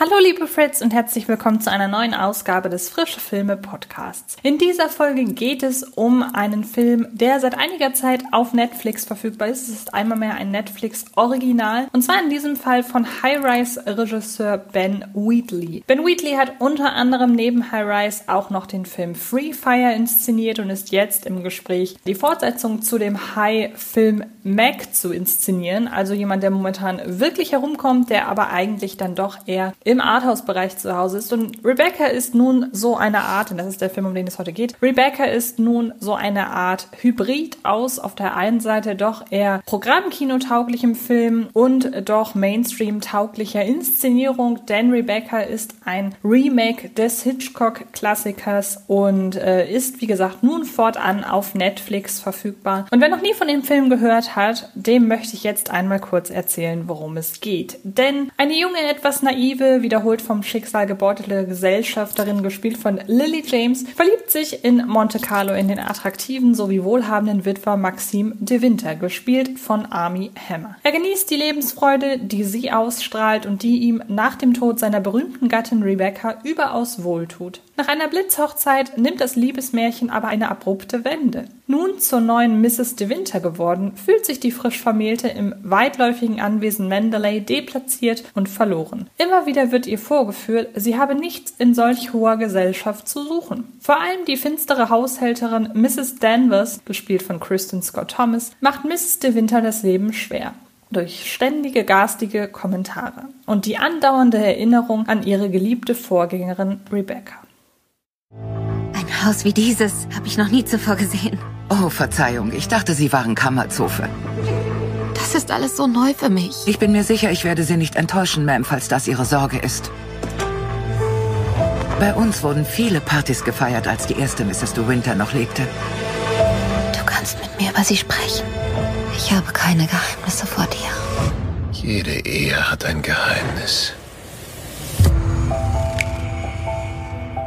Hallo liebe Fritz und herzlich willkommen zu einer neuen Ausgabe des Frische Filme Podcasts. In dieser Folge geht es um einen Film, der seit einiger Zeit auf Netflix verfügbar ist. Es ist einmal mehr ein Netflix Original und zwar in diesem Fall von High Rise Regisseur Ben Wheatley. Ben Wheatley hat unter anderem neben High Rise auch noch den Film Free Fire inszeniert und ist jetzt im Gespräch, die Fortsetzung zu dem High Film Mac zu inszenieren. Also jemand, der momentan wirklich herumkommt, der aber eigentlich dann doch eher im Arthouse-Bereich zu Hause ist. Und Rebecca ist nun so eine Art, und das ist der Film, um den es heute geht, Rebecca ist nun so eine Art Hybrid aus auf der einen Seite doch eher Programmkino-tauglichem Film und doch Mainstream-tauglicher Inszenierung, denn Rebecca ist ein Remake des Hitchcock-Klassikers und äh, ist, wie gesagt, nun fortan auf Netflix verfügbar. Und wer noch nie von dem Film gehört hat, dem möchte ich jetzt einmal kurz erzählen, worum es geht. Denn eine junge, etwas naive, wiederholt vom Schicksal gebeutelte Gesellschafterin, gespielt von Lily James, verliebt sich in Monte Carlo in den attraktiven sowie wohlhabenden Witwer Maxime de Winter, gespielt von Army Hammer. Er genießt die Lebensfreude, die sie ausstrahlt und die ihm nach dem Tod seiner berühmten Gattin Rebecca überaus wohltut. Nach einer Blitzhochzeit nimmt das Liebesmärchen aber eine abrupte Wende. Nun zur neuen Mrs. de Winter geworden, fühlt sich die frisch Vermählte im weitläufigen Anwesen Mandalay deplatziert und verloren. Immer wieder wird ihr vorgeführt, sie habe nichts in solch hoher Gesellschaft zu suchen. Vor allem die finstere Haushälterin Mrs. Danvers, gespielt von Kristen Scott Thomas, macht Mrs. de Winter das Leben schwer durch ständige garstige Kommentare und die andauernde Erinnerung an ihre geliebte Vorgängerin Rebecca. Ein Haus wie dieses habe ich noch nie zuvor gesehen. Oh, Verzeihung, ich dachte, Sie waren Kammerzofe. Das ist alles so neu für mich. Ich bin mir sicher, ich werde Sie nicht enttäuschen, Ma'am, falls das Ihre Sorge ist. Bei uns wurden viele Partys gefeiert, als die erste Mrs. De Winter noch lebte. Du kannst mit mir über sie sprechen. Ich habe keine Geheimnisse vor dir. Jede Ehe hat ein Geheimnis.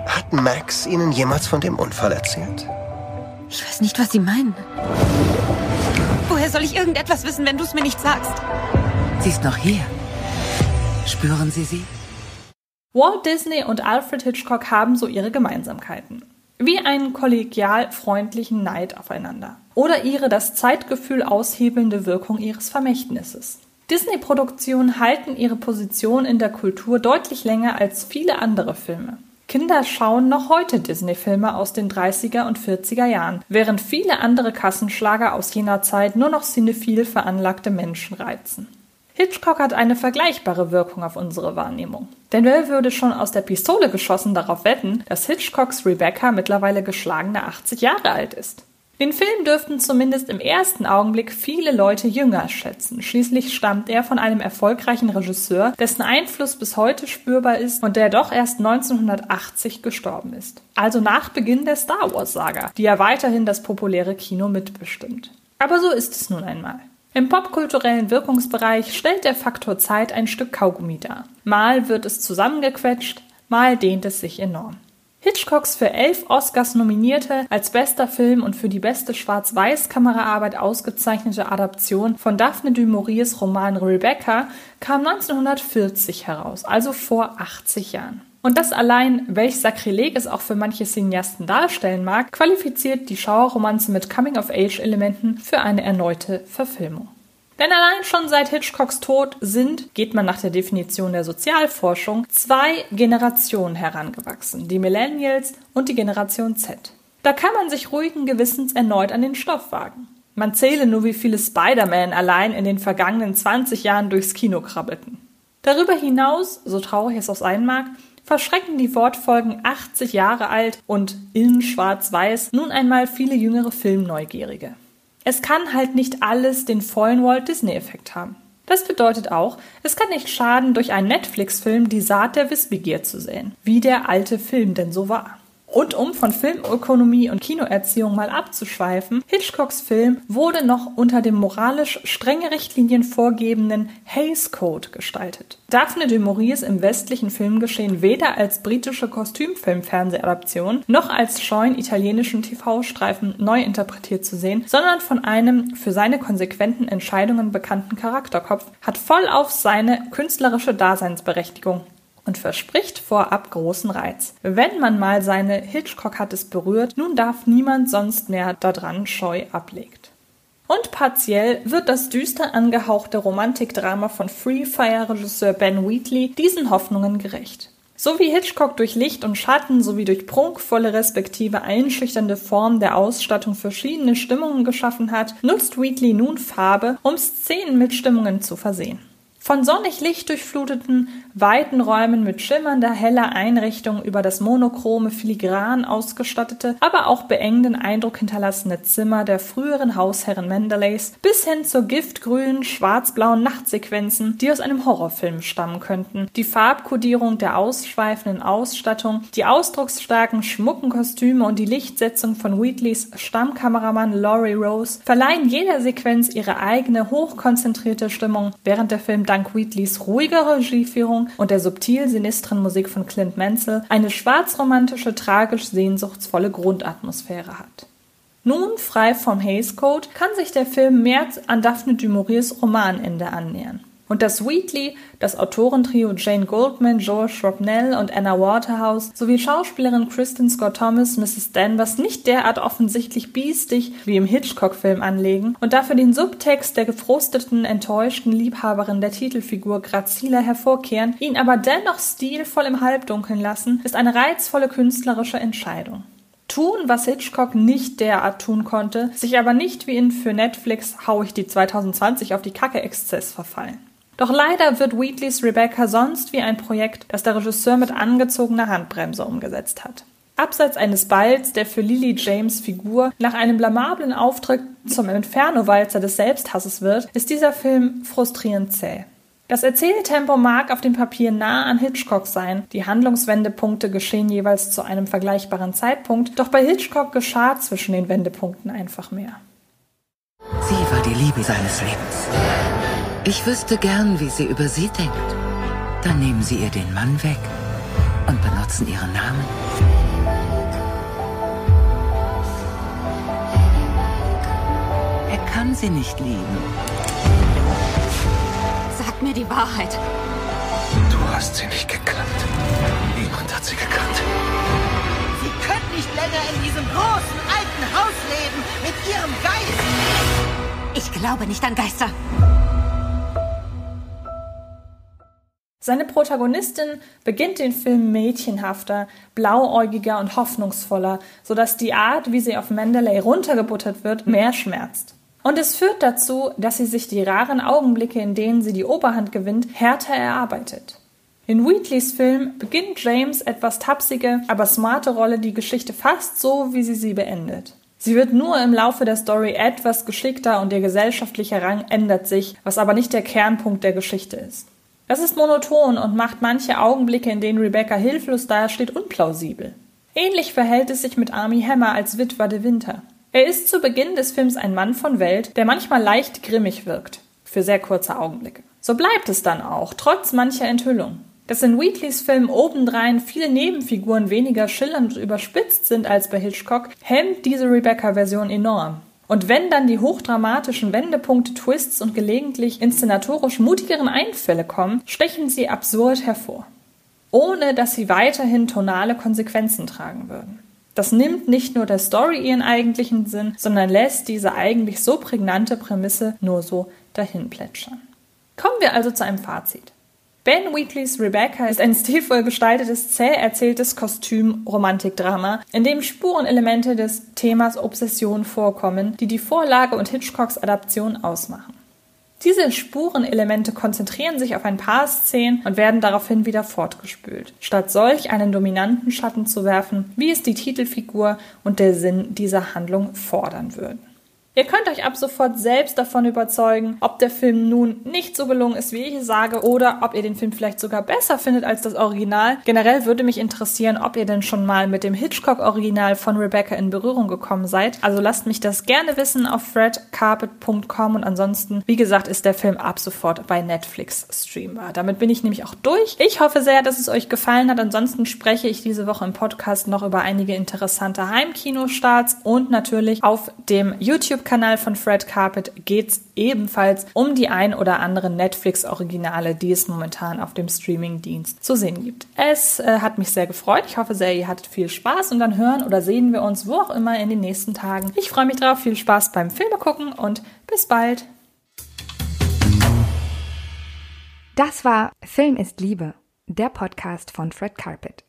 Hat Max Ihnen jemals von dem Unfall erzählt? Ich weiß nicht, was Sie meinen. Woher soll ich irgendetwas wissen, wenn du es mir nicht sagst? Sie ist noch hier. Spüren Sie sie? Walt Disney und Alfred Hitchcock haben so ihre Gemeinsamkeiten. Wie einen kollegial freundlichen Neid aufeinander. Oder ihre das Zeitgefühl aushebelnde Wirkung ihres Vermächtnisses. Disney-Produktionen halten ihre Position in der Kultur deutlich länger als viele andere Filme. Kinder schauen noch heute Disney-Filme aus den 30er und 40er Jahren, während viele andere Kassenschlager aus jener Zeit nur noch cinephil veranlagte Menschen reizen. Hitchcock hat eine vergleichbare Wirkung auf unsere Wahrnehmung. Denn wer würde schon aus der Pistole geschossen darauf wetten, dass Hitchcocks Rebecca mittlerweile geschlagene 80 Jahre alt ist? Den Film dürften zumindest im ersten Augenblick viele Leute jünger schätzen. Schließlich stammt er von einem erfolgreichen Regisseur, dessen Einfluss bis heute spürbar ist und der doch erst 1980 gestorben ist. Also nach Beginn der Star Wars-Saga, die ja weiterhin das populäre Kino mitbestimmt. Aber so ist es nun einmal. Im popkulturellen Wirkungsbereich stellt der Faktor Zeit ein Stück Kaugummi dar. Mal wird es zusammengequetscht, mal dehnt es sich enorm. Hitchcocks für elf Oscars nominierte, als bester Film und für die beste Schwarz-Weiß-Kameraarbeit ausgezeichnete Adaption von Daphne du Mauriers Roman Rebecca kam 1940 heraus, also vor 80 Jahren. Und das allein, welch Sakrileg es auch für manche Cineasten darstellen mag, qualifiziert die Schauerromanze mit Coming-of-Age-Elementen für eine erneute Verfilmung. Denn allein schon seit Hitchcocks Tod sind, geht man nach der Definition der Sozialforschung, zwei Generationen herangewachsen, die Millennials und die Generation Z. Da kann man sich ruhigen Gewissens erneut an den Stoff wagen. Man zähle nur, wie viele Spider-Man allein in den vergangenen 20 Jahren durchs Kino krabbelten. Darüber hinaus, so traurig es auch sein mag, verschrecken die Wortfolgen 80 Jahre alt und in schwarz-weiß nun einmal viele jüngere Filmneugierige. Es kann halt nicht alles den vollen Walt Disney-Effekt haben. Das bedeutet auch, es kann nicht schaden, durch einen Netflix-Film die Saat der Wissbegier zu sehen, wie der alte Film denn so war. Und um von Filmökonomie und Kinoerziehung mal abzuschweifen, Hitchcocks Film wurde noch unter dem moralisch strenge Richtlinien vorgebenden Hays Code gestaltet. Daphne du Maurier im westlichen Filmgeschehen weder als britische Kostümfilm-Fernsehadaption noch als scheuen italienischen TV-Streifen neu interpretiert zu sehen, sondern von einem für seine konsequenten Entscheidungen bekannten Charakterkopf, hat voll auf seine künstlerische Daseinsberechtigung und verspricht vorab großen Reiz. Wenn man mal seine Hitchcock hat es berührt, nun darf niemand sonst mehr daran scheu ablegt. Und partiell wird das düster angehauchte Romantikdrama von Free Fire Regisseur Ben Wheatley diesen Hoffnungen gerecht. So wie Hitchcock durch Licht und Schatten sowie durch prunkvolle respektive einschüchternde Formen der Ausstattung verschiedene Stimmungen geschaffen hat, nutzt Wheatley nun Farbe, um Szenen mit Stimmungen zu versehen. Von sonnig Licht durchfluteten, weiten Räumen mit schimmernder, heller Einrichtung über das monochrome, filigran ausgestattete, aber auch beengenden Eindruck hinterlassene Zimmer der früheren Hausherren Mendeleys bis hin zur giftgrünen, schwarzblauen Nachtsequenzen, die aus einem Horrorfilm stammen könnten, die Farbkodierung der ausschweifenden Ausstattung, die ausdrucksstarken, schmucken Kostüme und die Lichtsetzung von Wheatleys Stammkameramann Laurie Rose verleihen jeder Sequenz ihre eigene, hochkonzentrierte Stimmung, während der Film dank Wheatleys ruhiger Regieführung und der subtil sinistren Musik von Clint Mansell eine schwarzromantische, tragisch sehnsuchtsvolle Grundatmosphäre hat. Nun, frei vom Hays Code, kann sich der Film mehr an Daphne du Mauriers Romanende annähern und dass Wheatley das Autorentrio Jane Goldman, Joel Shrapnel und Anna Waterhouse sowie Schauspielerin Kristen Scott Thomas, Mrs. Danvers nicht derart offensichtlich biestig wie im Hitchcock-Film anlegen und dafür den Subtext der gefrusteten, enttäuschten Liebhaberin der Titelfigur Grazila hervorkehren, ihn aber dennoch stilvoll im Halbdunkeln lassen, ist eine reizvolle künstlerische Entscheidung tun, was Hitchcock nicht derart tun konnte, sich aber nicht wie in für Netflix hau ich die 2020 auf die Kacke-Exzess verfallen. Doch leider wird Wheatleys Rebecca sonst wie ein Projekt, das der Regisseur mit angezogener Handbremse umgesetzt hat. Abseits eines Balls, der für Lily James Figur nach einem blamablen Auftritt zum Inferno-Walzer des Selbsthasses wird, ist dieser Film frustrierend zäh. Das Erzähltempo mag auf dem Papier nah an Hitchcock sein, die Handlungswendepunkte geschehen jeweils zu einem vergleichbaren Zeitpunkt, doch bei Hitchcock geschah zwischen den Wendepunkten einfach mehr. Sie war die Liebe seines Lebens. Ich wüsste gern, wie sie über sie denkt. Dann nehmen sie ihr den Mann weg und benutzen ihren Namen. Er kann sie nicht lieben. Sag mir die Wahrheit. Du hast sie nicht gekannt. Niemand hat sie gekannt. Sie können nicht länger in diesem großen alten Haus leben mit ihrem Geist. Ich glaube nicht an Geister. Seine Protagonistin beginnt den Film mädchenhafter, blauäugiger und hoffnungsvoller, sodass die Art, wie sie auf Mendeley runtergebuttert wird, mehr schmerzt. Und es führt dazu, dass sie sich die raren Augenblicke, in denen sie die Oberhand gewinnt, härter erarbeitet. In Wheatleys Film beginnt James etwas tapsige, aber smarte Rolle die Geschichte fast so, wie sie sie beendet. Sie wird nur im Laufe der Story etwas geschickter und ihr gesellschaftlicher Rang ändert sich, was aber nicht der Kernpunkt der Geschichte ist. Das ist monoton und macht manche Augenblicke, in denen Rebecca hilflos dasteht, unplausibel. Ähnlich verhält es sich mit Army Hammer als Witwer de Winter. Er ist zu Beginn des Films ein Mann von Welt, der manchmal leicht grimmig wirkt, für sehr kurze Augenblicke. So bleibt es dann auch, trotz mancher Enthüllung. Dass in Wheatleys Film obendrein viele Nebenfiguren weniger schillernd und überspitzt sind als bei Hitchcock, hemmt diese Rebecca-Version enorm. Und wenn dann die hochdramatischen Wendepunkte, Twists und gelegentlich inszenatorisch mutigeren Einfälle kommen, stechen sie absurd hervor. Ohne dass sie weiterhin tonale Konsequenzen tragen würden. Das nimmt nicht nur der Story ihren eigentlichen Sinn, sondern lässt diese eigentlich so prägnante Prämisse nur so dahin plätschern. Kommen wir also zu einem Fazit. Ben Wheatleys Rebecca ist ein stilvoll gestaltetes, zäh erzähltes Kostüm-Romantikdrama, in dem Spurenelemente des Themas Obsession vorkommen, die die Vorlage und Hitchcocks Adaption ausmachen. Diese Spurenelemente konzentrieren sich auf ein paar Szenen und werden daraufhin wieder fortgespült, statt solch einen dominanten Schatten zu werfen, wie es die Titelfigur und der Sinn dieser Handlung fordern würden. Ihr könnt euch ab sofort selbst davon überzeugen, ob der Film nun nicht so gelungen ist, wie ich sage, oder ob ihr den Film vielleicht sogar besser findet als das Original. Generell würde mich interessieren, ob ihr denn schon mal mit dem Hitchcock-Original von Rebecca in Berührung gekommen seid. Also lasst mich das gerne wissen auf fredcarpet.com und ansonsten, wie gesagt, ist der Film ab sofort bei Netflix streambar. Damit bin ich nämlich auch durch. Ich hoffe sehr, dass es euch gefallen hat. Ansonsten spreche ich diese Woche im Podcast noch über einige interessante Heimkinostarts und natürlich auf dem YouTube YouTube-Kanal von Fred Carpet geht es ebenfalls um die ein oder anderen Netflix-Originale, die es momentan auf dem Streaming-Dienst zu sehen gibt. Es äh, hat mich sehr gefreut. Ich hoffe sehr, ihr hattet viel Spaß und dann hören oder sehen wir uns wo auch immer in den nächsten Tagen. Ich freue mich drauf. Viel Spaß beim Filme gucken und bis bald. Das war Film ist Liebe, der Podcast von Fred Carpet.